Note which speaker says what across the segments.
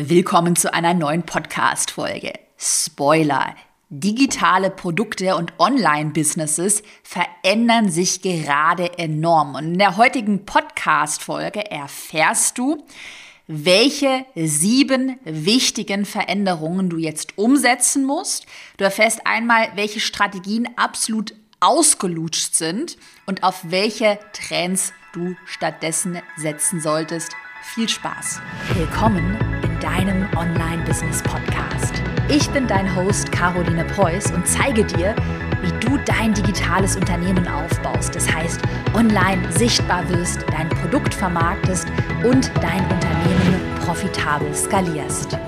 Speaker 1: Willkommen zu einer neuen Podcast-Folge. Spoiler. Digitale Produkte und Online-Businesses verändern sich gerade enorm. Und in der heutigen Podcast-Folge erfährst du, welche sieben wichtigen Veränderungen du jetzt umsetzen musst. Du erfährst einmal, welche Strategien absolut ausgelutscht sind und auf welche Trends du stattdessen setzen solltest. Viel Spaß. Willkommen deinem Online-Business-Podcast. Ich bin dein Host Caroline Preuß und zeige dir, wie du dein digitales Unternehmen aufbaust. Das heißt, online sichtbar wirst, dein Produkt vermarktest und dein Unternehmen profitabel skalierst.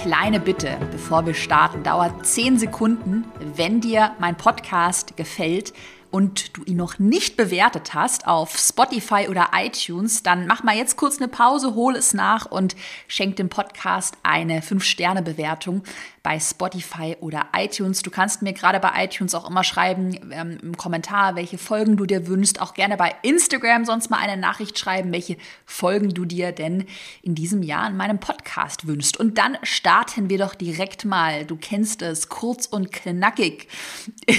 Speaker 1: Kleine Bitte, bevor wir starten, dauert 10 Sekunden. Wenn dir mein Podcast gefällt, und du ihn noch nicht bewertet hast auf Spotify oder iTunes, dann mach mal jetzt kurz eine Pause, hol es nach und schenk dem Podcast eine 5-Sterne-Bewertung bei Spotify oder iTunes. Du kannst mir gerade bei iTunes auch immer schreiben ähm, im Kommentar, welche Folgen du dir wünschst. Auch gerne bei Instagram sonst mal eine Nachricht schreiben, welche Folgen du dir denn in diesem Jahr in meinem Podcast wünschst. Und dann starten wir doch direkt mal, du kennst es, kurz und knackig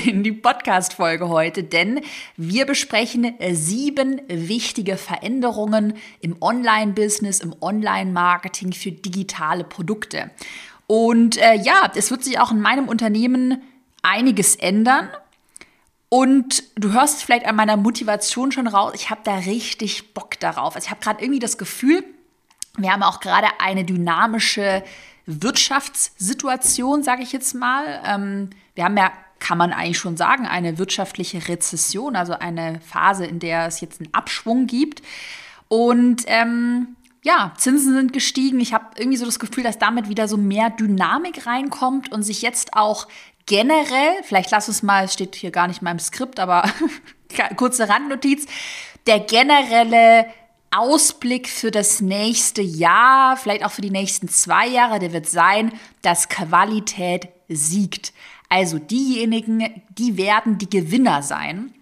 Speaker 1: in die Podcast-Folge heute, denn wir besprechen sieben wichtige Veränderungen im Online-Business, im Online-Marketing für digitale Produkte. Und äh, ja, es wird sich auch in meinem Unternehmen einiges ändern. Und du hörst vielleicht an meiner Motivation schon raus, ich habe da richtig Bock darauf. Also ich habe gerade irgendwie das Gefühl, wir haben auch gerade eine dynamische Wirtschaftssituation, sage ich jetzt mal. Ähm, wir haben ja, kann man eigentlich schon sagen, eine wirtschaftliche Rezession, also eine Phase, in der es jetzt einen Abschwung gibt. Und ähm, ja, Zinsen sind gestiegen. Ich habe irgendwie so das Gefühl, dass damit wieder so mehr Dynamik reinkommt und sich jetzt auch generell, vielleicht lass es mal, es steht hier gar nicht in meinem Skript, aber kurze Randnotiz, der generelle Ausblick für das nächste Jahr, vielleicht auch für die nächsten zwei Jahre, der wird sein, dass Qualität siegt. Also diejenigen, die werden die Gewinner sein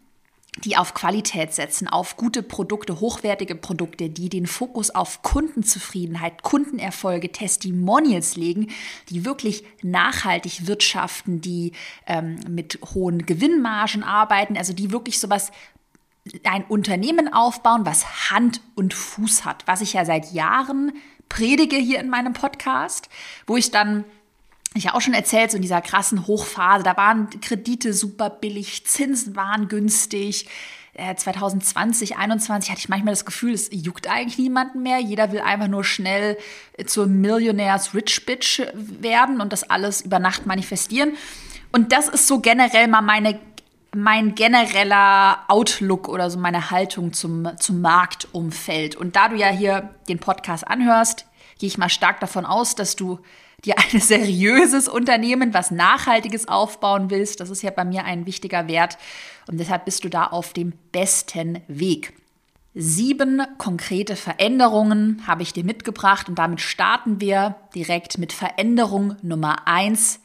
Speaker 1: die auf Qualität setzen, auf gute Produkte, hochwertige Produkte, die den Fokus auf Kundenzufriedenheit, Kundenerfolge, Testimonials legen, die wirklich nachhaltig wirtschaften, die ähm, mit hohen Gewinnmargen arbeiten, also die wirklich sowas ein Unternehmen aufbauen, was Hand und Fuß hat, was ich ja seit Jahren predige hier in meinem Podcast, wo ich dann ich ja auch schon erzählt, so in dieser krassen Hochphase, da waren Kredite super billig, Zinsen waren günstig. 2020, äh, 2021 hatte ich manchmal das Gefühl, es juckt eigentlich niemanden mehr. Jeder will einfach nur schnell zur Millionärs Rich Bitch werden und das alles über Nacht manifestieren. Und das ist so generell mal meine, mein genereller Outlook oder so meine Haltung zum, zum Marktumfeld. Und da du ja hier den Podcast anhörst, gehe ich mal stark davon aus, dass du dir ein seriöses Unternehmen, was Nachhaltiges aufbauen willst. Das ist ja bei mir ein wichtiger Wert und deshalb bist du da auf dem besten Weg. Sieben konkrete Veränderungen habe ich dir mitgebracht und damit starten wir direkt mit Veränderung Nummer eins.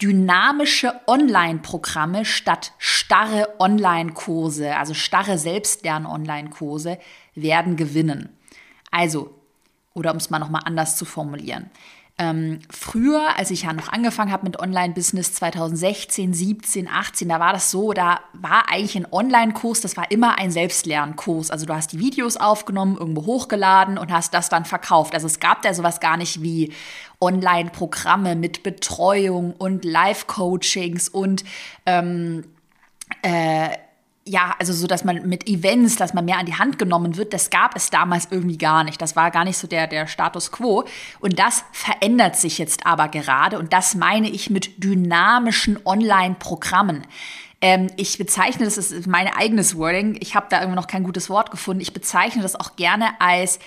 Speaker 1: Dynamische Online-Programme statt starre Online-Kurse, also starre Selbstlern-Online-Kurse, werden gewinnen. Also, oder um es mal nochmal anders zu formulieren. Ähm, früher, als ich ja noch angefangen habe mit Online-Business 2016, 17, 18, da war das so, da war eigentlich ein Online-Kurs, das war immer ein Selbstlernkurs. Also du hast die Videos aufgenommen, irgendwo hochgeladen und hast das dann verkauft. Also es gab da sowas gar nicht wie Online-Programme mit Betreuung und Live-Coachings und ähm, äh, ja, also so, dass man mit Events, dass man mehr an die Hand genommen wird, das gab es damals irgendwie gar nicht. Das war gar nicht so der, der Status quo. Und das verändert sich jetzt aber gerade. Und das meine ich mit dynamischen Online-Programmen. Ähm, ich bezeichne, das ist mein eigenes Wording, ich habe da irgendwie noch kein gutes Wort gefunden, ich bezeichne das auch gerne als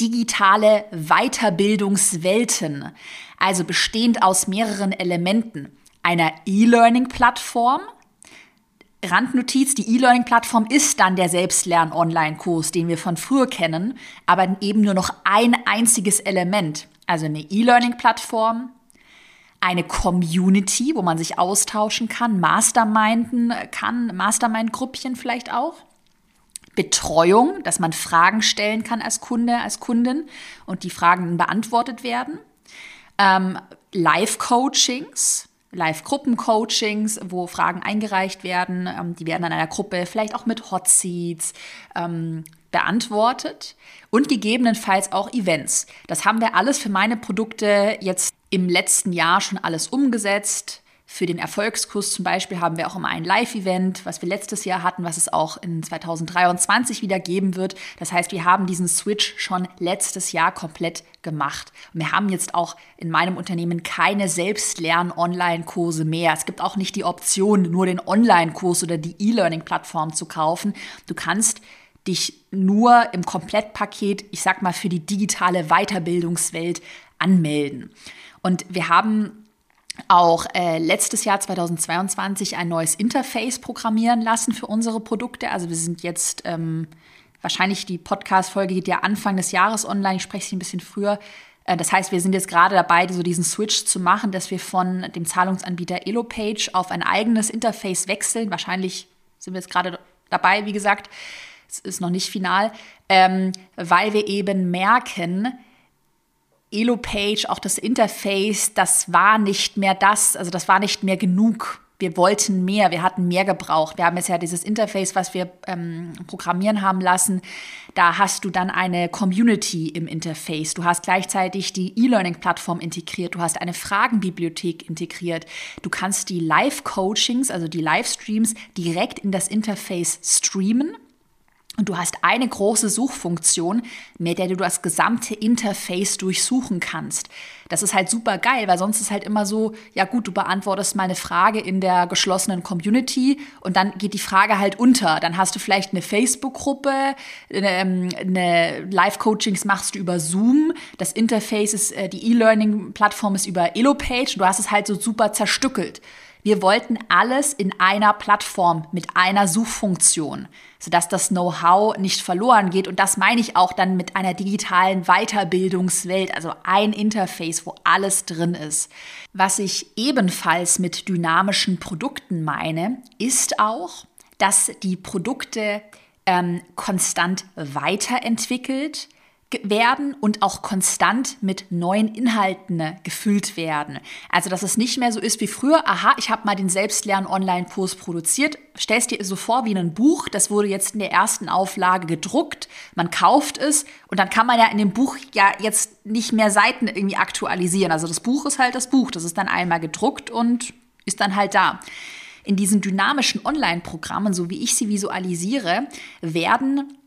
Speaker 1: digitale Weiterbildungswelten. Also bestehend aus mehreren Elementen. Einer E-Learning-Plattform, Randnotiz, die E-Learning-Plattform ist dann der Selbstlern-Online-Kurs, den wir von früher kennen, aber eben nur noch ein einziges Element. Also eine E-Learning-Plattform, eine Community, wo man sich austauschen kann, Masterminden kann, Mastermind-Gruppchen vielleicht auch. Betreuung, dass man Fragen stellen kann als Kunde, als Kundin und die Fragen beantwortet werden. Ähm, Live-Coachings, Live-Gruppen-Coachings, wo Fragen eingereicht werden. Ähm, die werden an einer Gruppe vielleicht auch mit Hot Seats ähm, beantwortet und gegebenenfalls auch Events. Das haben wir alles für meine Produkte jetzt im letzten Jahr schon alles umgesetzt. Für den Erfolgskurs zum Beispiel haben wir auch immer ein Live-Event, was wir letztes Jahr hatten, was es auch in 2023 wieder geben wird. Das heißt, wir haben diesen Switch schon letztes Jahr komplett gemacht. Wir haben jetzt auch in meinem Unternehmen keine Selbstlern-Online-Kurse mehr. Es gibt auch nicht die Option, nur den Online-Kurs oder die E-Learning-Plattform zu kaufen. Du kannst dich nur im Komplettpaket, ich sag mal, für die digitale Weiterbildungswelt anmelden. Und wir haben auch äh, letztes Jahr 2022 ein neues Interface programmieren lassen für unsere Produkte. Also wir sind jetzt ähm, wahrscheinlich die Podcast-Folge geht ja Anfang des Jahres online. Ich spreche sie ein bisschen früher. Äh, das heißt, wir sind jetzt gerade dabei, so diesen Switch zu machen, dass wir von dem Zahlungsanbieter EloPage auf ein eigenes Interface wechseln. Wahrscheinlich sind wir jetzt gerade dabei, wie gesagt. Es ist noch nicht final, ähm, weil wir eben merken, Elo-Page, auch das Interface, das war nicht mehr das, also das war nicht mehr genug. Wir wollten mehr, wir hatten mehr gebraucht. Wir haben jetzt ja dieses Interface, was wir ähm, programmieren haben lassen. Da hast du dann eine Community im Interface. Du hast gleichzeitig die E-Learning-Plattform integriert. Du hast eine Fragenbibliothek integriert. Du kannst die Live-Coachings, also die Livestreams, direkt in das Interface streamen. Und du hast eine große Suchfunktion, mit der du das gesamte Interface durchsuchen kannst. Das ist halt super geil, weil sonst ist halt immer so, ja gut, du beantwortest mal eine Frage in der geschlossenen Community und dann geht die Frage halt unter. Dann hast du vielleicht eine Facebook-Gruppe, eine, eine Live-Coachings machst du über Zoom, das Interface ist, äh, die E-Learning-Plattform ist über Elopage und du hast es halt so super zerstückelt. Wir wollten alles in einer Plattform mit einer Suchfunktion, sodass das Know-how nicht verloren geht. Und das meine ich auch dann mit einer digitalen Weiterbildungswelt, also ein Interface, wo alles drin ist. Was ich ebenfalls mit dynamischen Produkten meine, ist auch, dass die Produkte ähm, konstant weiterentwickelt werden und auch konstant mit neuen Inhalten ne, gefüllt werden. Also, dass es nicht mehr so ist wie früher, aha, ich habe mal den Selbstlern-Online-Kurs produziert, stellst dir so vor wie ein Buch, das wurde jetzt in der ersten Auflage gedruckt, man kauft es und dann kann man ja in dem Buch ja jetzt nicht mehr Seiten irgendwie aktualisieren. Also das Buch ist halt das Buch, das ist dann einmal gedruckt und ist dann halt da. In diesen dynamischen Online-Programmen, so wie ich sie visualisiere, werden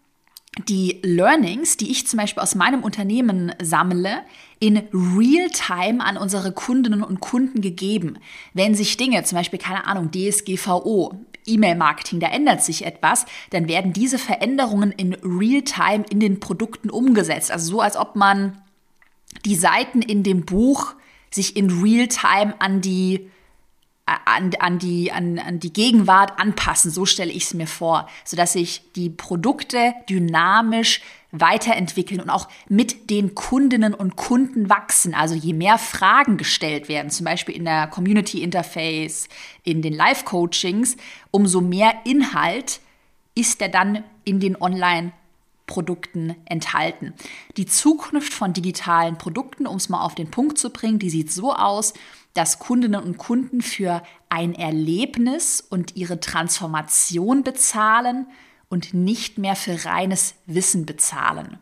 Speaker 1: die Learnings, die ich zum Beispiel aus meinem Unternehmen sammle, in Real-Time an unsere Kundinnen und Kunden gegeben. Wenn sich Dinge, zum Beispiel, keine Ahnung, DSGVO, E-Mail-Marketing, da ändert sich etwas, dann werden diese Veränderungen in Real-Time in den Produkten umgesetzt. Also so, als ob man die Seiten in dem Buch sich in Real-Time an die an, an, die, an, an die Gegenwart anpassen. So stelle ich es mir vor, sodass sich die Produkte dynamisch weiterentwickeln und auch mit den Kundinnen und Kunden wachsen. Also je mehr Fragen gestellt werden, zum Beispiel in der Community Interface, in den Live-Coachings, umso mehr Inhalt ist er dann in den Online- Produkten enthalten. Die Zukunft von digitalen Produkten, um es mal auf den Punkt zu bringen, die sieht so aus, dass Kundinnen und Kunden für ein Erlebnis und ihre Transformation bezahlen und nicht mehr für reines Wissen bezahlen.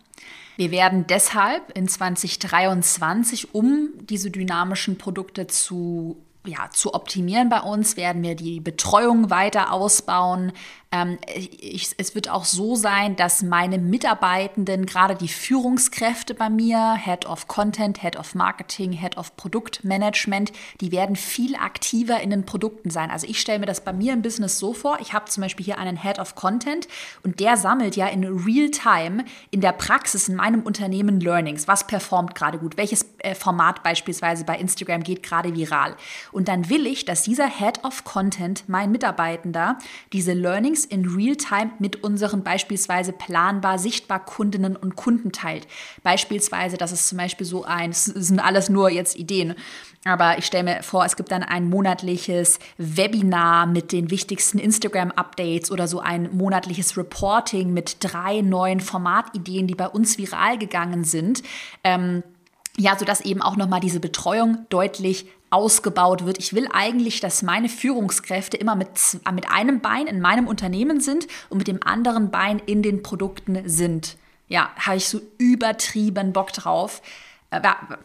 Speaker 1: Wir werden deshalb in 2023, um diese dynamischen Produkte zu ja, zu optimieren bei uns, werden wir die Betreuung weiter ausbauen. Ähm, ich, es wird auch so sein, dass meine Mitarbeitenden, gerade die Führungskräfte bei mir, Head of Content, Head of Marketing, Head of Produktmanagement, die werden viel aktiver in den Produkten sein. Also ich stelle mir das bei mir im Business so vor, ich habe zum Beispiel hier einen Head of Content und der sammelt ja in Real-Time in der Praxis in meinem Unternehmen Learnings. Was performt gerade gut? Welches äh, Format beispielsweise bei Instagram geht gerade viral? Und dann will ich, dass dieser Head of Content, mein Mitarbeitender, diese Learnings in Real-Time mit unseren beispielsweise planbar, sichtbar Kundinnen und Kunden teilt. Beispielsweise, das ist zum Beispiel so ein, es sind alles nur jetzt Ideen, aber ich stelle mir vor, es gibt dann ein monatliches Webinar mit den wichtigsten Instagram-Updates oder so ein monatliches Reporting mit drei neuen Formatideen, die bei uns viral gegangen sind. Ähm, ja, sodass eben auch nochmal diese Betreuung deutlich ausgebaut wird. Ich will eigentlich, dass meine Führungskräfte immer mit, mit einem Bein in meinem Unternehmen sind und mit dem anderen Bein in den Produkten sind. Ja, habe ich so übertrieben Bock drauf. Äh,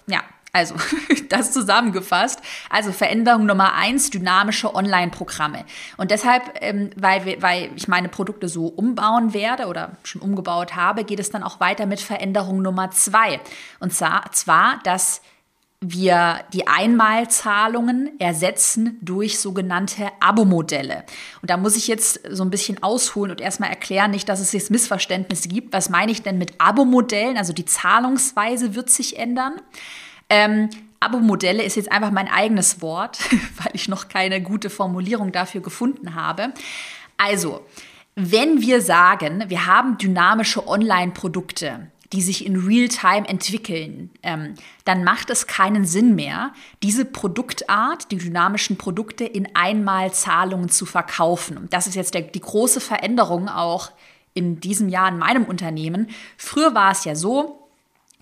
Speaker 1: ja, also, das zusammengefasst. Also Veränderung Nummer eins, dynamische Online-Programme. Und deshalb, ähm, weil, weil ich meine Produkte so umbauen werde oder schon umgebaut habe, geht es dann auch weiter mit Veränderung Nummer zwei. Und zwar dass wir die Einmalzahlungen ersetzen durch sogenannte Abo-Modelle. Und da muss ich jetzt so ein bisschen ausholen und erstmal erklären, nicht, dass es jetzt Missverständnisse gibt. Was meine ich denn mit Abo-Modellen? Also die Zahlungsweise wird sich ändern. Ähm, Abo-Modelle ist jetzt einfach mein eigenes Wort, weil ich noch keine gute Formulierung dafür gefunden habe. Also, wenn wir sagen, wir haben dynamische Online-Produkte, die sich in Real-Time entwickeln, ähm, dann macht es keinen Sinn mehr, diese Produktart, die dynamischen Produkte in Einmalzahlungen zu verkaufen. Und das ist jetzt der, die große Veränderung auch in diesem Jahr in meinem Unternehmen. Früher war es ja so,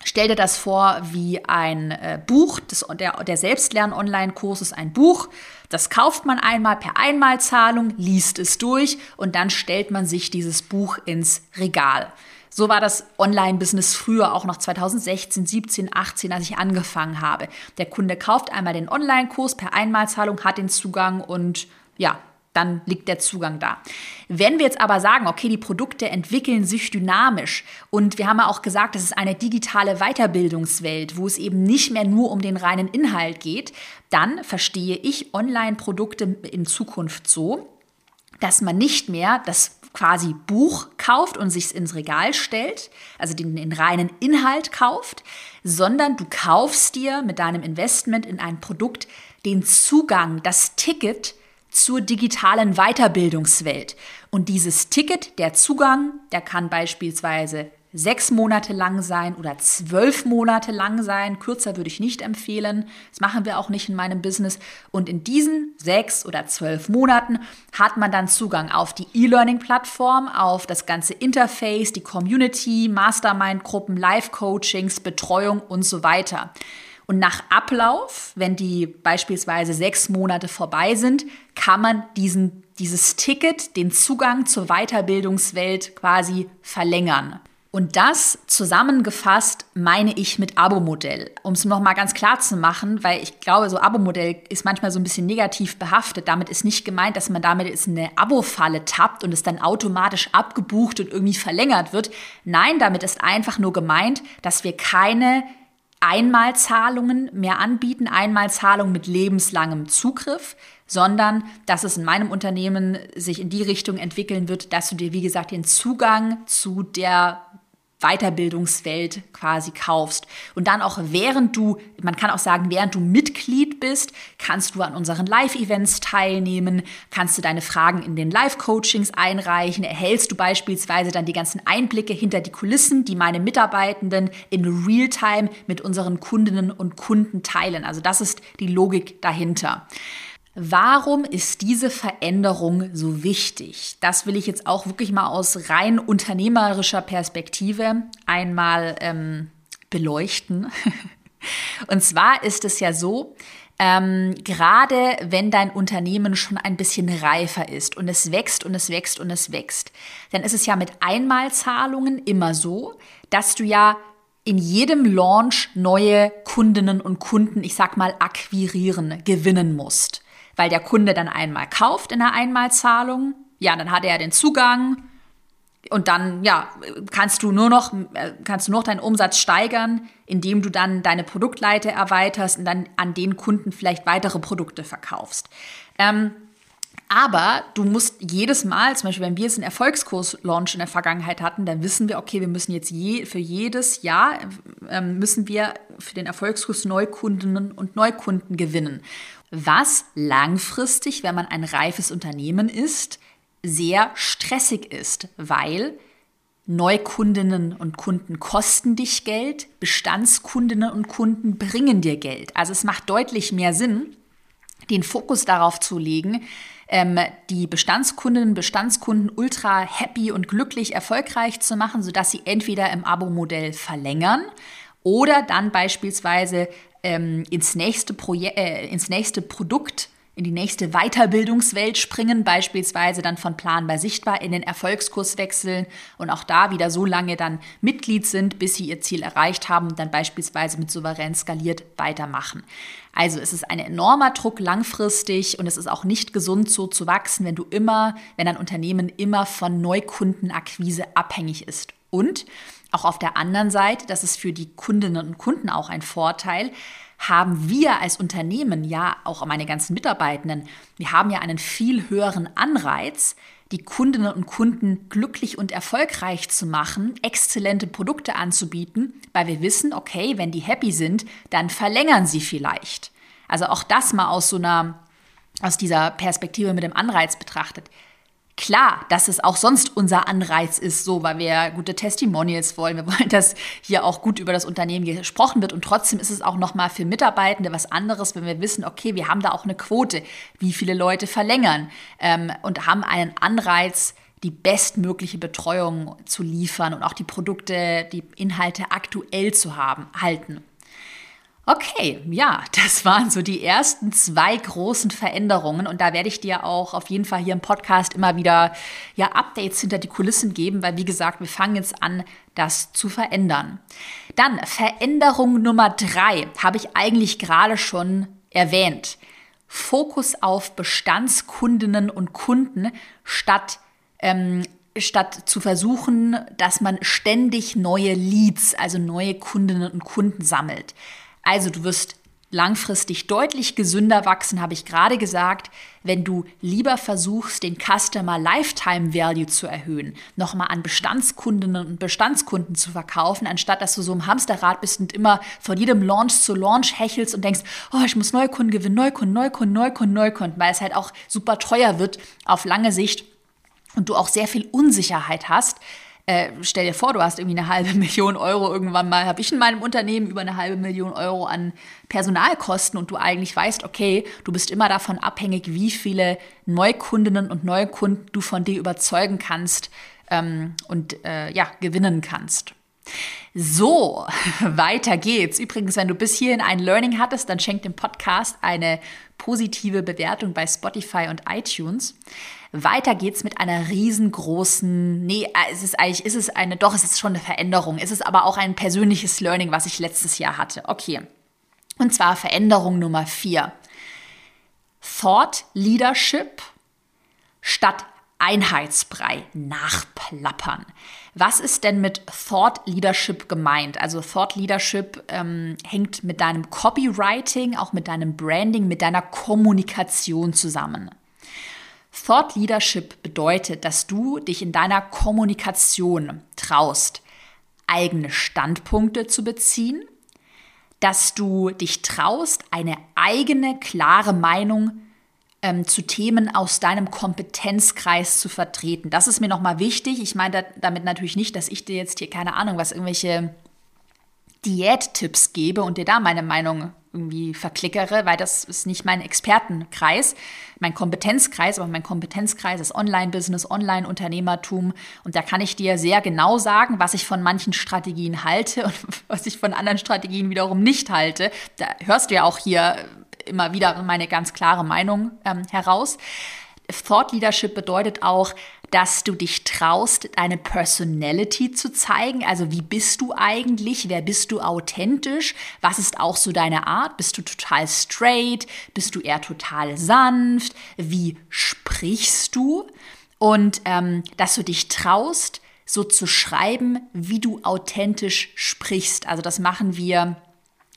Speaker 1: Stell dir das vor wie ein äh, Buch, das, der, der Selbstlern-Online-Kurs ist ein Buch, das kauft man einmal per Einmalzahlung, liest es durch und dann stellt man sich dieses Buch ins Regal. So war das Online-Business früher, auch noch 2016, 17, 18, als ich angefangen habe. Der Kunde kauft einmal den Online-Kurs per Einmalzahlung, hat den Zugang und ja, dann liegt der Zugang da. Wenn wir jetzt aber sagen, okay, die Produkte entwickeln sich dynamisch und wir haben ja auch gesagt, das ist eine digitale Weiterbildungswelt, wo es eben nicht mehr nur um den reinen Inhalt geht, dann verstehe ich Online-Produkte in Zukunft so, dass man nicht mehr das quasi Buch kauft und sich ins Regal stellt, also den, den reinen Inhalt kauft, sondern du kaufst dir mit deinem Investment in ein Produkt den Zugang, das Ticket zur digitalen Weiterbildungswelt. Und dieses Ticket, der Zugang, der kann beispielsweise sechs Monate lang sein oder zwölf Monate lang sein. Kürzer würde ich nicht empfehlen. Das machen wir auch nicht in meinem Business. Und in diesen sechs oder zwölf Monaten hat man dann Zugang auf die E-Learning-Plattform, auf das ganze Interface, die Community, Mastermind-Gruppen, Live-Coachings, Betreuung und so weiter. Und nach Ablauf, wenn die beispielsweise sechs Monate vorbei sind, kann man diesen, dieses Ticket, den Zugang zur Weiterbildungswelt quasi verlängern. Und das zusammengefasst meine ich mit Abo-Modell. Um es nochmal ganz klar zu machen, weil ich glaube, so Abo-Modell ist manchmal so ein bisschen negativ behaftet. Damit ist nicht gemeint, dass man damit in eine Abo-Falle tappt und es dann automatisch abgebucht und irgendwie verlängert wird. Nein, damit ist einfach nur gemeint, dass wir keine Einmalzahlungen mehr anbieten, Einmalzahlungen mit lebenslangem Zugriff, sondern dass es in meinem Unternehmen sich in die Richtung entwickeln wird, dass du dir, wie gesagt, den Zugang zu der Weiterbildungswelt quasi kaufst. Und dann auch während du, man kann auch sagen, während du Mitglied bist, kannst du an unseren Live-Events teilnehmen, kannst du deine Fragen in den Live-Coachings einreichen, erhältst du beispielsweise dann die ganzen Einblicke hinter die Kulissen, die meine Mitarbeitenden in Realtime mit unseren Kundinnen und Kunden teilen. Also das ist die Logik dahinter. Warum ist diese Veränderung so wichtig? Das will ich jetzt auch wirklich mal aus rein unternehmerischer Perspektive einmal ähm, beleuchten. Und zwar ist es ja so, ähm, gerade wenn dein Unternehmen schon ein bisschen reifer ist und es wächst und es wächst und es wächst, dann ist es ja mit Einmalzahlungen immer so, dass du ja in jedem Launch neue Kundinnen und Kunden, ich sag mal, akquirieren, gewinnen musst weil der Kunde dann einmal kauft in der Einmalzahlung. Ja, dann hat er den Zugang und dann ja, kannst du nur noch kannst du noch deinen Umsatz steigern, indem du dann deine Produktleite erweiterst und dann an den Kunden vielleicht weitere Produkte verkaufst. Ähm, Aber du musst jedes Mal, zum Beispiel, wenn wir jetzt einen Erfolgskurs-Launch in der Vergangenheit hatten, dann wissen wir, okay, wir müssen jetzt je, für jedes Jahr ähm, müssen wir für den Erfolgskurs Neukundinnen und Neukunden gewinnen. Was langfristig, wenn man ein reifes Unternehmen ist, sehr stressig ist, weil Neukundinnen und Kunden kosten dich Geld, Bestandskundinnen und Kunden bringen dir Geld. Also es macht deutlich mehr Sinn, den Fokus darauf zu legen, ähm, die Bestandskundinnen, Bestandskunden ultra happy und glücklich erfolgreich zu machen, sodass sie entweder im Abo-Modell verlängern oder dann beispielsweise ähm, ins, nächste äh, ins nächste Produkt in die nächste Weiterbildungswelt springen, beispielsweise dann von planbar sichtbar in den Erfolgskurs wechseln und auch da wieder so lange dann Mitglied sind, bis sie ihr Ziel erreicht haben und dann beispielsweise mit souverän skaliert weitermachen. Also es ist ein enormer Druck langfristig und es ist auch nicht gesund so zu wachsen, wenn du immer, wenn ein Unternehmen immer von Neukundenakquise abhängig ist. Und auch auf der anderen Seite, das ist für die Kundinnen und Kunden auch ein Vorteil, haben wir als Unternehmen, ja auch meine ganzen Mitarbeitenden, wir haben ja einen viel höheren Anreiz, die Kundinnen und Kunden glücklich und erfolgreich zu machen, exzellente Produkte anzubieten, weil wir wissen, okay, wenn die happy sind, dann verlängern sie vielleicht. Also auch das mal aus so einer, aus dieser Perspektive mit dem Anreiz betrachtet. Klar, dass es auch sonst unser Anreiz ist, so, weil wir gute Testimonials wollen. Wir wollen, dass hier auch gut über das Unternehmen gesprochen wird. Und trotzdem ist es auch nochmal für Mitarbeitende was anderes, wenn wir wissen, okay, wir haben da auch eine Quote, wie viele Leute verlängern ähm, und haben einen Anreiz, die bestmögliche Betreuung zu liefern und auch die Produkte, die Inhalte aktuell zu haben, halten. Okay, ja, das waren so die ersten zwei großen Veränderungen und da werde ich dir auch auf jeden Fall hier im Podcast immer wieder ja Updates hinter die Kulissen geben, weil wie gesagt, wir fangen jetzt an, das zu verändern. Dann Veränderung Nummer drei habe ich eigentlich gerade schon erwähnt. Fokus auf Bestandskundinnen und Kunden statt ähm, statt zu versuchen, dass man ständig neue Leads, also neue Kundinnen und Kunden sammelt. Also du wirst langfristig deutlich gesünder wachsen, habe ich gerade gesagt, wenn du lieber versuchst, den Customer Lifetime Value zu erhöhen, nochmal an Bestandskundinnen und Bestandskunden zu verkaufen, anstatt dass du so im Hamsterrad bist und immer von jedem Launch zu Launch hechelst und denkst, oh, ich muss Neukunden gewinnen, Neukunden, Neukunden, Neukunden, Neukunden, weil es halt auch super teuer wird auf lange Sicht und du auch sehr viel Unsicherheit hast, äh, stell dir vor, du hast irgendwie eine halbe Million Euro irgendwann mal, habe ich in meinem Unternehmen über eine halbe Million Euro an Personalkosten und du eigentlich weißt, okay, du bist immer davon abhängig, wie viele Neukundinnen und Neukunden du von dir überzeugen kannst ähm, und äh, ja, gewinnen kannst. So, weiter geht's. Übrigens, wenn du bis hierhin ein Learning hattest, dann schenk dem Podcast eine positive Bewertung bei Spotify und iTunes. Weiter geht's mit einer riesengroßen, nee, äh, es ist eigentlich, ist es eine, doch, es ist schon eine Veränderung. Es ist aber auch ein persönliches Learning, was ich letztes Jahr hatte. Okay. Und zwar Veränderung Nummer vier. Thought Leadership statt Einheitsbrei nachplappern. Was ist denn mit Thought Leadership gemeint? Also Thought Leadership ähm, hängt mit deinem Copywriting, auch mit deinem Branding, mit deiner Kommunikation zusammen. Thought Leadership bedeutet, dass du dich in deiner Kommunikation traust, eigene Standpunkte zu beziehen, dass du dich traust, eine eigene, klare Meinung ähm, zu Themen aus deinem Kompetenzkreis zu vertreten. Das ist mir nochmal wichtig. Ich meine damit natürlich nicht, dass ich dir jetzt hier keine Ahnung, was irgendwelche Diättipps gebe und dir da meine Meinung irgendwie verklickere, weil das ist nicht mein Expertenkreis, mein Kompetenzkreis, aber mein Kompetenzkreis ist Online-Business, Online-Unternehmertum und da kann ich dir sehr genau sagen, was ich von manchen Strategien halte und was ich von anderen Strategien wiederum nicht halte. Da hörst du ja auch hier immer wieder meine ganz klare Meinung ähm, heraus. Thought Leadership bedeutet auch, dass du dich traust, deine Personality zu zeigen. Also wie bist du eigentlich? Wer bist du authentisch? Was ist auch so deine Art? Bist du total straight? Bist du eher total sanft? Wie sprichst du? Und ähm, dass du dich traust, so zu schreiben, wie du authentisch sprichst. Also das machen wir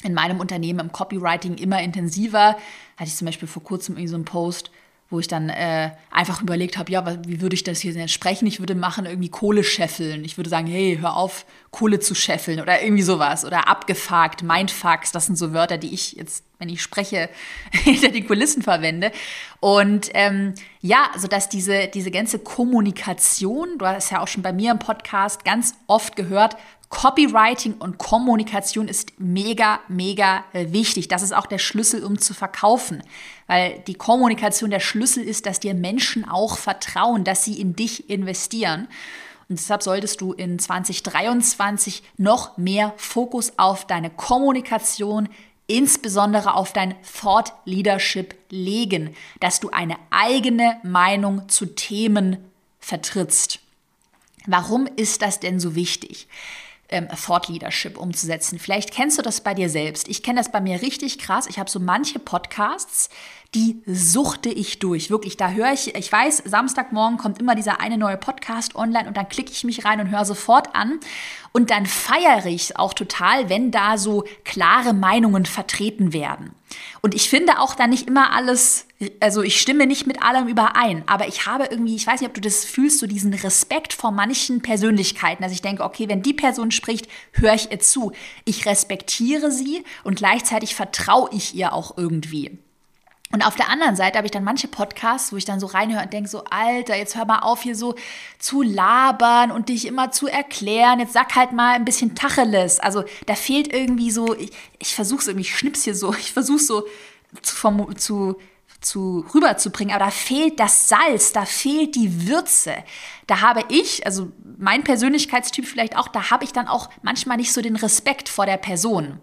Speaker 1: in meinem Unternehmen im Copywriting immer intensiver. Hatte ich zum Beispiel vor kurzem irgendwie so einen Post, wo ich dann äh, einfach überlegt habe, ja, wie würde ich das hier denn sprechen? Ich würde machen irgendwie Kohle scheffeln. Ich würde sagen, hey, hör auf, Kohle zu scheffeln oder irgendwie sowas. Oder abgefuckt, Mindfucks, das sind so Wörter, die ich jetzt, wenn ich spreche, hinter den Kulissen verwende. Und ähm, ja, so dass diese, diese ganze Kommunikation, du hast ja auch schon bei mir im Podcast ganz oft gehört, Copywriting und Kommunikation ist mega, mega wichtig. Das ist auch der Schlüssel, um zu verkaufen. Weil die Kommunikation der Schlüssel ist, dass dir Menschen auch vertrauen, dass sie in dich investieren. Und deshalb solltest du in 2023 noch mehr Fokus auf deine Kommunikation, insbesondere auf dein Thought Leadership legen, dass du eine eigene Meinung zu Themen vertrittst. Warum ist das denn so wichtig? Ähm, Thought Leadership umzusetzen. Vielleicht kennst du das bei dir selbst. Ich kenne das bei mir richtig krass. Ich habe so manche Podcasts, die suchte ich durch. Wirklich, da höre ich, ich weiß, Samstagmorgen kommt immer dieser eine neue Podcast online und dann klicke ich mich rein und höre sofort an. Und dann feiere ich es auch total, wenn da so klare Meinungen vertreten werden. Und ich finde auch da nicht immer alles, also ich stimme nicht mit allem überein, aber ich habe irgendwie, ich weiß nicht, ob du das fühlst, so diesen Respekt vor manchen Persönlichkeiten, dass ich denke, okay, wenn die Person spricht, höre ich ihr zu. Ich respektiere sie und gleichzeitig vertraue ich ihr auch irgendwie. Und auf der anderen Seite habe ich dann manche Podcasts, wo ich dann so reinhöre und denke so, Alter, jetzt hör mal auf, hier so zu labern und dich immer zu erklären. Jetzt sag halt mal ein bisschen Tacheles. Also da fehlt irgendwie so, ich, ich versuche es irgendwie, ich schnips hier so, ich versuche so zu, zu, zu rüberzubringen, aber da fehlt das Salz, da fehlt die Würze. Da habe ich, also mein Persönlichkeitstyp vielleicht auch, da habe ich dann auch manchmal nicht so den Respekt vor der Person.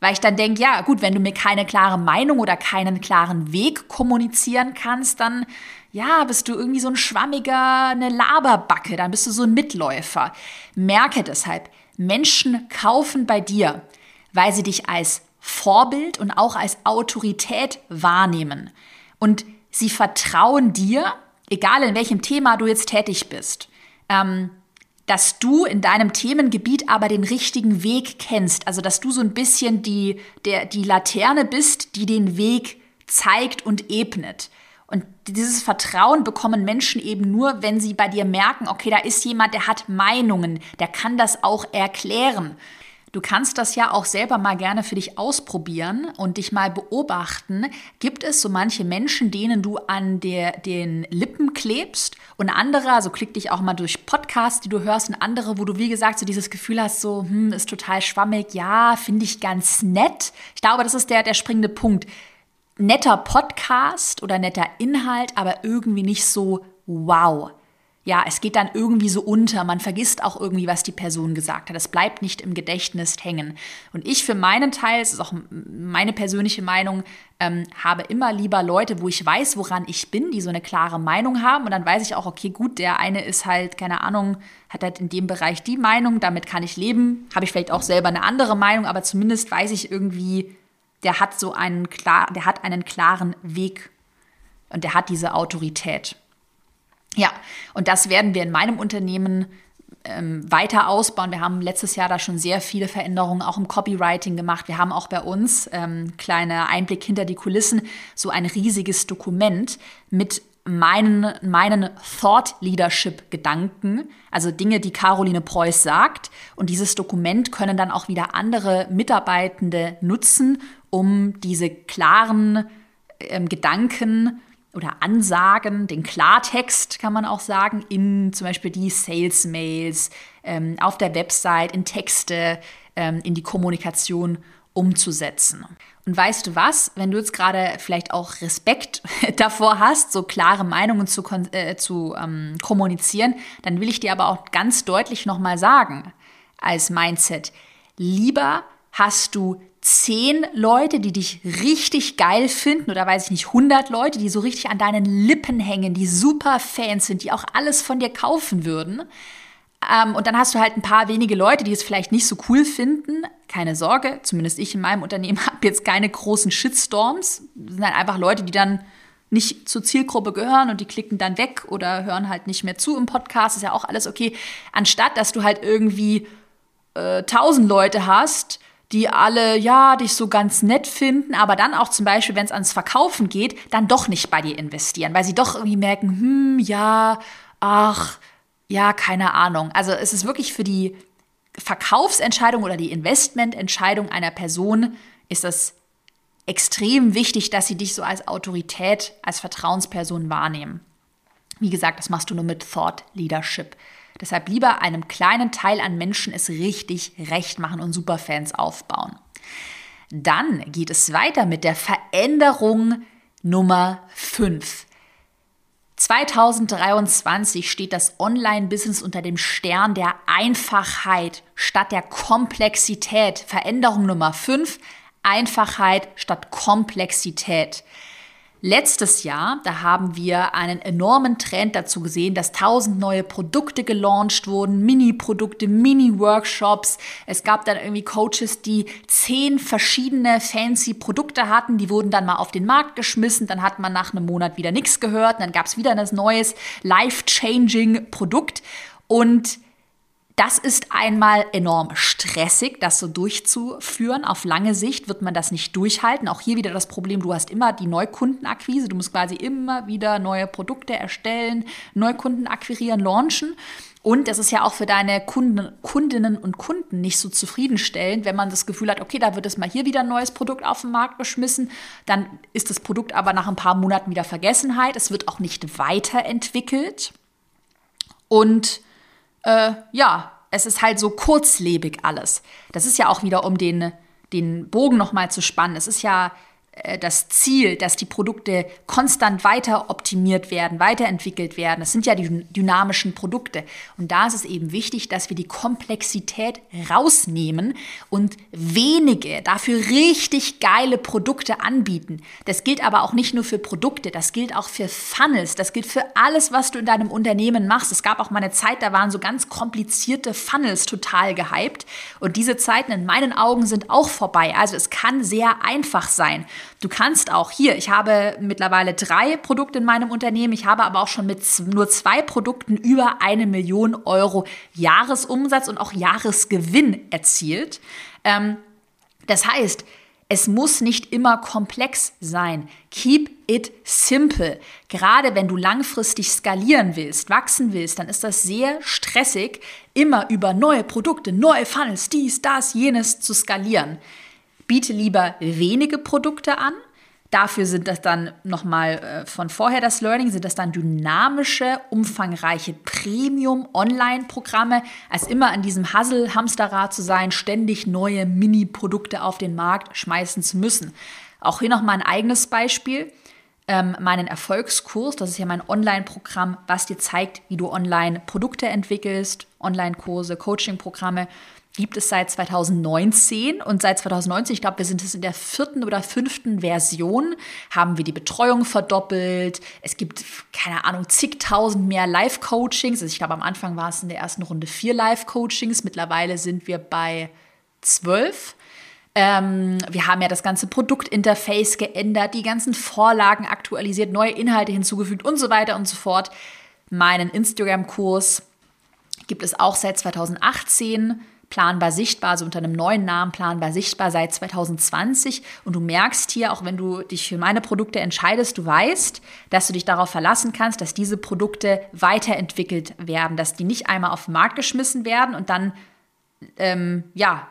Speaker 1: Weil ich dann denke, ja, gut, wenn du mir keine klare Meinung oder keinen klaren Weg kommunizieren kannst, dann ja, bist du irgendwie so ein schwammiger, eine Laberbacke, dann bist du so ein Mitläufer. Merke deshalb, Menschen kaufen bei dir, weil sie dich als Vorbild und auch als Autorität wahrnehmen. Und sie vertrauen dir, egal in welchem Thema du jetzt tätig bist. Ähm, dass du in deinem Themengebiet aber den richtigen Weg kennst. Also, dass du so ein bisschen die, der, die Laterne bist, die den Weg zeigt und ebnet. Und dieses Vertrauen bekommen Menschen eben nur, wenn sie bei dir merken, okay, da ist jemand, der hat Meinungen, der kann das auch erklären. Du kannst das ja auch selber mal gerne für dich ausprobieren und dich mal beobachten. Gibt es so manche Menschen, denen du an der, den Lippen klebst und andere, also klick dich auch mal durch Podcasts, die du hörst und andere, wo du wie gesagt so dieses Gefühl hast, so, hm, ist total schwammig, ja, finde ich ganz nett. Ich glaube, das ist der, der springende Punkt. Netter Podcast oder netter Inhalt, aber irgendwie nicht so wow ja, es geht dann irgendwie so unter. Man vergisst auch irgendwie, was die Person gesagt hat. Es bleibt nicht im Gedächtnis hängen. Und ich für meinen Teil, das ist auch meine persönliche Meinung, ähm, habe immer lieber Leute, wo ich weiß, woran ich bin, die so eine klare Meinung haben. Und dann weiß ich auch, okay, gut, der eine ist halt, keine Ahnung, hat halt in dem Bereich die Meinung, damit kann ich leben. Habe ich vielleicht auch selber eine andere Meinung, aber zumindest weiß ich irgendwie, der hat so einen klar, der hat einen klaren Weg und der hat diese Autorität. Ja, und das werden wir in meinem Unternehmen ähm, weiter ausbauen. Wir haben letztes Jahr da schon sehr viele Veränderungen auch im Copywriting gemacht. Wir haben auch bei uns, ähm, kleiner Einblick hinter die Kulissen, so ein riesiges Dokument mit meinen, meinen Thought Leadership Gedanken, also Dinge, die Caroline Preuß sagt. Und dieses Dokument können dann auch wieder andere Mitarbeitende nutzen, um diese klaren ähm, Gedanken oder Ansagen, den Klartext kann man auch sagen, in zum Beispiel die Sales-Mails, ähm, auf der Website, in Texte, ähm, in die Kommunikation umzusetzen. Und weißt du was, wenn du jetzt gerade vielleicht auch Respekt davor hast, so klare Meinungen zu, äh, zu ähm, kommunizieren, dann will ich dir aber auch ganz deutlich nochmal sagen, als Mindset, lieber hast du zehn Leute, die dich richtig geil finden oder weiß ich nicht, 100 Leute, die so richtig an deinen Lippen hängen, die super Fans sind, die auch alles von dir kaufen würden. Ähm, und dann hast du halt ein paar wenige Leute, die es vielleicht nicht so cool finden. Keine Sorge, zumindest ich in meinem Unternehmen habe jetzt keine großen Shitstorms. Das sind halt einfach Leute, die dann nicht zur Zielgruppe gehören und die klicken dann weg oder hören halt nicht mehr zu im Podcast. Ist ja auch alles okay. Anstatt, dass du halt irgendwie äh, tausend Leute hast, die alle, ja, dich so ganz nett finden, aber dann auch zum Beispiel, wenn es ans Verkaufen geht, dann doch nicht bei dir investieren, weil sie doch irgendwie merken, hm, ja, ach, ja, keine Ahnung. Also es ist wirklich für die Verkaufsentscheidung oder die Investmententscheidung einer Person ist das extrem wichtig, dass sie dich so als Autorität, als Vertrauensperson wahrnehmen. Wie gesagt, das machst du nur mit Thought Leadership. Deshalb lieber einem kleinen Teil an Menschen es richtig recht machen und Superfans aufbauen. Dann geht es weiter mit der Veränderung Nummer 5. 2023 steht das Online-Business unter dem Stern der Einfachheit statt der Komplexität. Veränderung Nummer 5, Einfachheit statt Komplexität. Letztes Jahr, da haben wir einen enormen Trend dazu gesehen, dass tausend neue Produkte gelauncht wurden, Mini-Produkte, Mini-Workshops. Es gab dann irgendwie Coaches, die zehn verschiedene fancy Produkte hatten, die wurden dann mal auf den Markt geschmissen, dann hat man nach einem Monat wieder nichts gehört, dann gab es wieder ein neues. Life-changing Produkt. Und das ist einmal enorm stressig, das so durchzuführen. Auf lange Sicht wird man das nicht durchhalten. Auch hier wieder das Problem, du hast immer die Neukundenakquise. Du musst quasi immer wieder neue Produkte erstellen, Neukunden akquirieren, launchen. Und das ist ja auch für deine Kunden, Kundinnen und Kunden nicht so zufriedenstellend, wenn man das Gefühl hat, okay, da wird es mal hier wieder ein neues Produkt auf den Markt geschmissen, dann ist das Produkt aber nach ein paar Monaten wieder Vergessenheit. Es wird auch nicht weiterentwickelt. Und äh, ja, es ist halt so kurzlebig alles. Das ist ja auch wieder, um den, den Bogen nochmal zu spannen. Es ist ja das Ziel, dass die Produkte konstant weiter optimiert werden, weiterentwickelt werden. Das sind ja die dynamischen Produkte. Und da ist es eben wichtig, dass wir die Komplexität rausnehmen und wenige, dafür richtig geile Produkte anbieten. Das gilt aber auch nicht nur für Produkte, das gilt auch für Funnels, das gilt für alles, was du in deinem Unternehmen machst. Es gab auch mal eine Zeit, da waren so ganz komplizierte Funnels total gehypt. Und diese Zeiten in meinen Augen sind auch vorbei. Also es kann sehr einfach sein. Du kannst auch hier, ich habe mittlerweile drei Produkte in meinem Unternehmen, ich habe aber auch schon mit nur zwei Produkten über eine Million Euro Jahresumsatz und auch Jahresgewinn erzielt. Ähm, das heißt, es muss nicht immer komplex sein. Keep it simple. Gerade wenn du langfristig skalieren willst, wachsen willst, dann ist das sehr stressig, immer über neue Produkte, neue Funnels, dies, das, jenes zu skalieren. Biete lieber wenige Produkte an. Dafür sind das dann nochmal äh, von vorher das Learning, sind das dann dynamische, umfangreiche Premium-Online-Programme, als immer an diesem Hassel-Hamsterrad zu sein, ständig neue Mini-Produkte auf den Markt schmeißen zu müssen. Auch hier nochmal ein eigenes Beispiel. Ähm, meinen Erfolgskurs, das ist ja mein Online-Programm, was dir zeigt, wie du online Produkte entwickelst, Online-Kurse, Coaching-Programme gibt es seit 2019 und seit 2019, ich glaube, wir sind es in der vierten oder fünften Version, haben wir die Betreuung verdoppelt. Es gibt, keine Ahnung, zigtausend mehr Live-Coachings. Also ich glaube, am Anfang war es in der ersten Runde vier Live-Coachings. Mittlerweile sind wir bei zwölf. Ähm, wir haben ja das ganze Produktinterface geändert, die ganzen Vorlagen aktualisiert, neue Inhalte hinzugefügt und so weiter und so fort. Meinen Instagram-Kurs gibt es auch seit 2018 planbar sichtbar, so unter einem neuen Namen planbar sichtbar seit 2020. Und du merkst hier, auch wenn du dich für meine Produkte entscheidest, du weißt, dass du dich darauf verlassen kannst, dass diese Produkte weiterentwickelt werden, dass die nicht einmal auf den Markt geschmissen werden und dann, ähm, ja,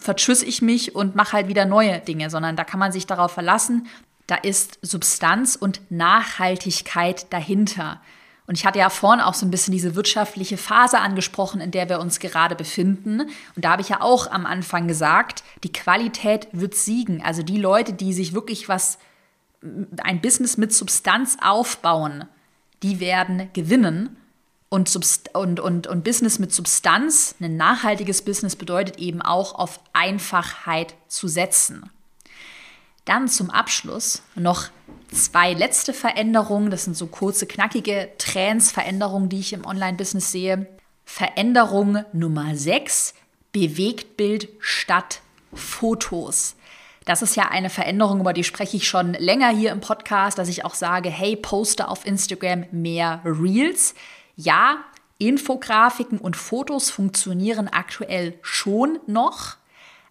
Speaker 1: vertschüss ich mich und mache halt wieder neue Dinge, sondern da kann man sich darauf verlassen, da ist Substanz und Nachhaltigkeit dahinter. Und ich hatte ja vorhin auch so ein bisschen diese wirtschaftliche Phase angesprochen, in der wir uns gerade befinden. Und da habe ich ja auch am Anfang gesagt, die Qualität wird siegen. Also die Leute, die sich wirklich was, ein Business mit Substanz aufbauen, die werden gewinnen. Und, und, und, und Business mit Substanz, ein nachhaltiges Business bedeutet eben auch auf Einfachheit zu setzen. Dann zum Abschluss noch zwei letzte Veränderungen. Das sind so kurze, knackige Trends, Veränderungen, die ich im Online-Business sehe. Veränderung Nummer 6, Bewegtbild statt Fotos. Das ist ja eine Veränderung, über die spreche ich schon länger hier im Podcast, dass ich auch sage, hey, poste auf Instagram mehr Reels. Ja, Infografiken und Fotos funktionieren aktuell schon noch,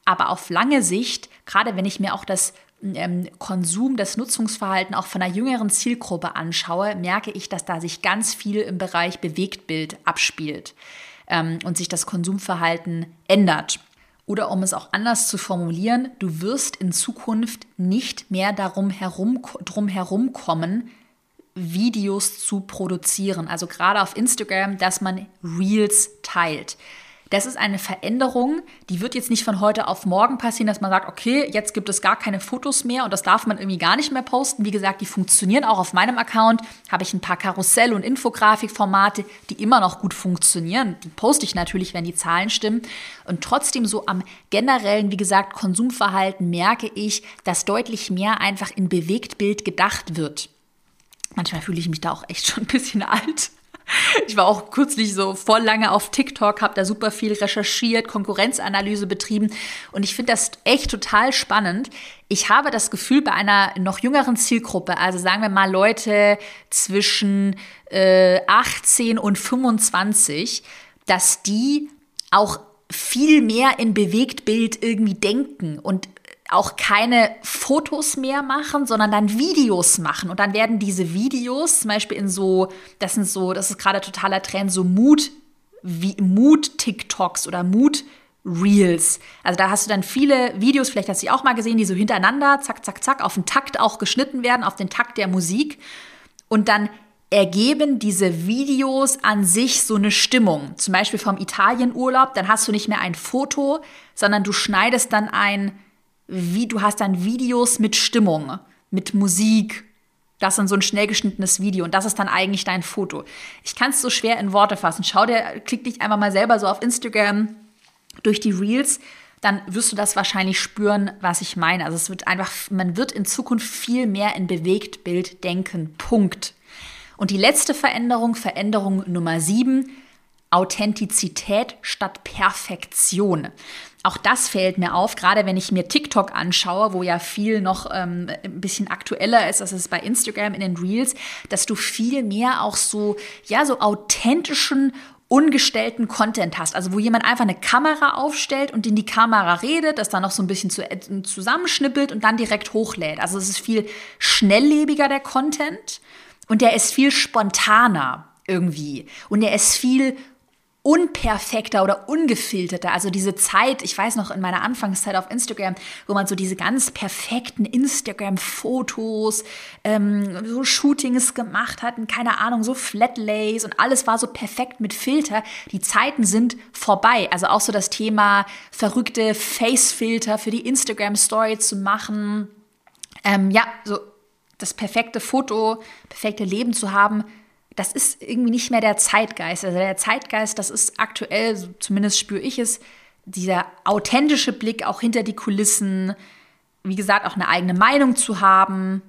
Speaker 1: Aber auf lange Sicht, gerade wenn ich mir auch das ähm, Konsum, das Nutzungsverhalten auch von einer jüngeren Zielgruppe anschaue, merke ich, dass da sich ganz viel im Bereich Bewegtbild abspielt ähm, und sich das Konsumverhalten ändert. Oder um es auch anders zu formulieren, du wirst in Zukunft nicht mehr darum herum, drum herum kommen, Videos zu produzieren. Also gerade auf Instagram, dass man Reels teilt. Das ist eine Veränderung, die wird jetzt nicht von heute auf morgen passieren, dass man sagt, okay, jetzt gibt es gar keine Fotos mehr und das darf man irgendwie gar nicht mehr posten. Wie gesagt, die funktionieren auch auf meinem Account. Habe ich ein paar Karussell- und Infografikformate, die immer noch gut funktionieren. Die poste ich natürlich, wenn die Zahlen stimmen. Und trotzdem so am generellen, wie gesagt, Konsumverhalten merke ich, dass deutlich mehr einfach in Bewegtbild gedacht wird. Manchmal fühle ich mich da auch echt schon ein bisschen alt. Ich war auch kürzlich so voll lange auf TikTok, habe da super viel recherchiert, Konkurrenzanalyse betrieben und ich finde das echt total spannend. Ich habe das Gefühl, bei einer noch jüngeren Zielgruppe, also sagen wir mal Leute zwischen äh, 18 und 25, dass die auch viel mehr in Bewegtbild irgendwie denken und auch keine Fotos mehr machen, sondern dann Videos machen. Und dann werden diese Videos zum Beispiel in so, das sind so, das ist gerade totaler Trend, so Mood, wie Mood-TikToks oder Mood- Reels. Also da hast du dann viele Videos, vielleicht hast du sie auch mal gesehen, die so hintereinander, zack, zack, zack, auf den Takt auch geschnitten werden, auf den Takt der Musik. Und dann ergeben diese Videos an sich so eine Stimmung. Zum Beispiel vom Italienurlaub, dann hast du nicht mehr ein Foto, sondern du schneidest dann ein wie du hast dann Videos mit Stimmung, mit Musik. Das ist so ein schnell geschnittenes Video und das ist dann eigentlich dein Foto. Ich kann es so schwer in Worte fassen. Schau dir, klick dich einfach mal selber so auf Instagram durch die Reels, dann wirst du das wahrscheinlich spüren, was ich meine. Also es wird einfach, man wird in Zukunft viel mehr in Bewegtbild denken. Punkt. Und die letzte Veränderung, Veränderung Nummer sieben, Authentizität statt Perfektion. Auch das fällt mir auf, gerade wenn ich mir TikTok anschaue, wo ja viel noch ähm, ein bisschen aktueller ist, als es bei Instagram in den Reels, dass du viel mehr auch so, ja, so authentischen ungestellten Content hast, also wo jemand einfach eine Kamera aufstellt und in die Kamera redet, das dann noch so ein bisschen zu, äh, zusammenschnippelt und dann direkt hochlädt. Also es ist viel schnelllebiger der Content. Und der ist viel spontaner irgendwie. Und der ist viel unperfekter oder ungefilterter. Also diese Zeit, ich weiß noch in meiner Anfangszeit auf Instagram, wo man so diese ganz perfekten Instagram-Fotos, ähm, so Shootings gemacht hat und keine Ahnung, so Flatlays und alles war so perfekt mit Filter. Die Zeiten sind vorbei. Also auch so das Thema verrückte Face-Filter für die Instagram-Story zu machen. Ähm, ja, so das perfekte Foto, perfekte Leben zu haben, das ist irgendwie nicht mehr der Zeitgeist. Also der Zeitgeist, das ist aktuell, zumindest spüre ich es, dieser authentische Blick auch hinter die Kulissen, wie gesagt, auch eine eigene Meinung zu haben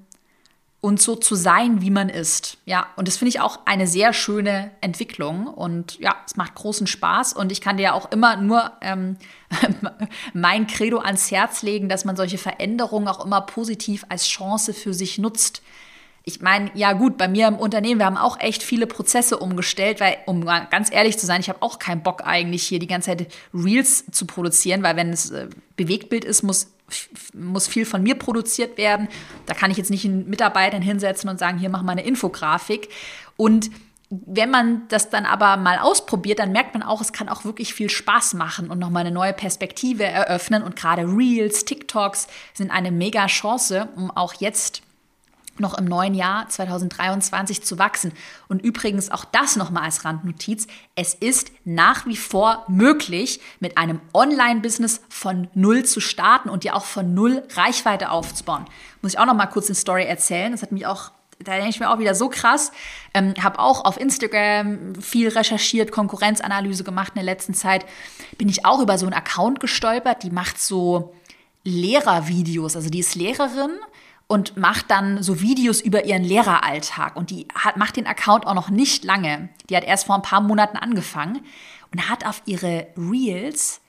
Speaker 1: und so zu sein, wie man ist. Ja, und das finde ich auch eine sehr schöne Entwicklung und ja, es macht großen Spaß und ich kann dir ja auch immer nur ähm, mein Credo ans Herz legen, dass man solche Veränderungen auch immer positiv als Chance für sich nutzt ich meine, ja gut, bei mir im Unternehmen, wir haben auch echt viele Prozesse umgestellt, weil, um ganz ehrlich zu sein, ich habe auch keinen Bock eigentlich hier die ganze Zeit Reels zu produzieren, weil wenn es äh, Bewegtbild ist, muss, muss viel von mir produziert werden. Da kann ich jetzt nicht einen Mitarbeitern hinsetzen und sagen, hier mach mal eine Infografik. Und wenn man das dann aber mal ausprobiert, dann merkt man auch, es kann auch wirklich viel Spaß machen und nochmal eine neue Perspektive eröffnen. Und gerade Reels, TikToks sind eine mega Chance, um auch jetzt noch im neuen Jahr 2023 zu wachsen. Und übrigens auch das nochmal als Randnotiz. Es ist nach wie vor möglich, mit einem Online-Business von Null zu starten und dir auch von Null Reichweite aufzubauen. Muss ich auch nochmal kurz eine Story erzählen. Das hat mich auch da denke ich mir auch wieder so krass. Ähm, habe auch auf Instagram viel recherchiert, Konkurrenzanalyse gemacht in der letzten Zeit. Bin ich auch über so einen Account gestolpert, die macht so Lehrervideos. Also die ist Lehrerin und macht dann so Videos über ihren Lehreralltag. Und die hat, macht den Account auch noch nicht lange. Die hat erst vor ein paar Monaten angefangen und hat auf ihre Reels,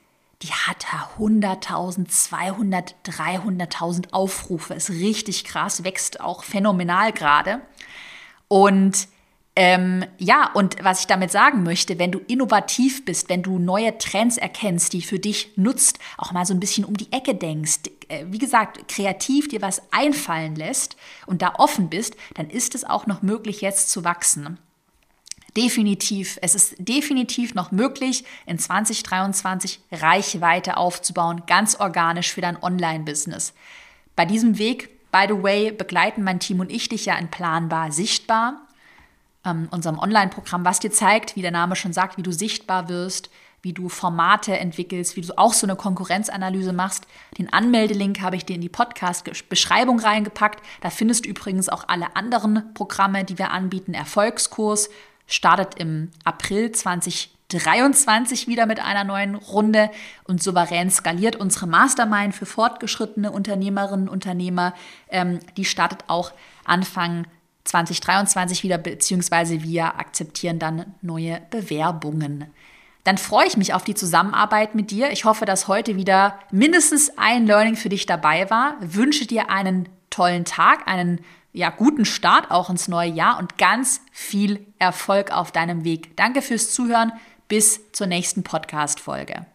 Speaker 1: die hat da 100.000, 200, 300.000 Aufrufe. Ist richtig krass, wächst auch phänomenal gerade. Und Ähm, ja, und was ich damit sagen möchte, wenn du innovativ bist, wenn du neue Trends erkennst, die für dich nutzt, auch mal so ein bisschen um die Ecke denkst, äh, wie gesagt, kreativ dir was einfallen lässt und da offen bist, dann ist es auch noch möglich, jetzt zu wachsen. Definitiv, es ist definitiv noch möglich, in 2023 Reichweite aufzubauen, ganz organisch für dein Online-Business. Bei diesem Weg, by the way, begleiten mein Team und ich dich ja in Planbar Sichtbar ähm, unserem Online-Programm, was dir zeigt, wie der Name schon sagt, wie du sichtbar wirst, wie du Formate entwickelst, wie du auch so eine Konkurrenzanalyse machst. Den Anmeldelink habe ich dir in die Podcast-Beschreibung reingepackt. Da findest du übrigens auch alle anderen Programme, die wir anbieten. Erfolgskurs startet im April 2023 wieder mit einer neuen Runde und souverän skaliert unsere Mastermind für fortgeschrittene Unternehmerinnen und Unternehmer. Ähm, die startet auch Anfang 2023 wieder, beziehungsweise wir akzeptieren dann neue Bewerbungen. Dann freue ich mich auf die Zusammenarbeit mit dir. Ich hoffe, dass heute wieder mindestens ein Learning für dich dabei war. Wünsche dir einen tollen Tag, einen ja, guten Start auch ins neue Jahr und ganz viel Erfolg auf deinem Weg. Danke fürs Zuhören. Bis zur nächsten Podcast-Folge.